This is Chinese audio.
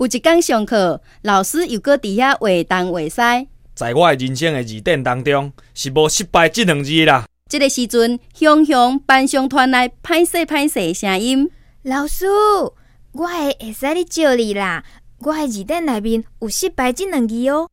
有一天上课，老师又搁伫遐画东画西。在我的人生的字典当中，是无失败这两字啦。这个时阵，雄雄班上传来拍势拍势的声音。老师，我会会使你借你啦。我的字典内面有失败这两字哦。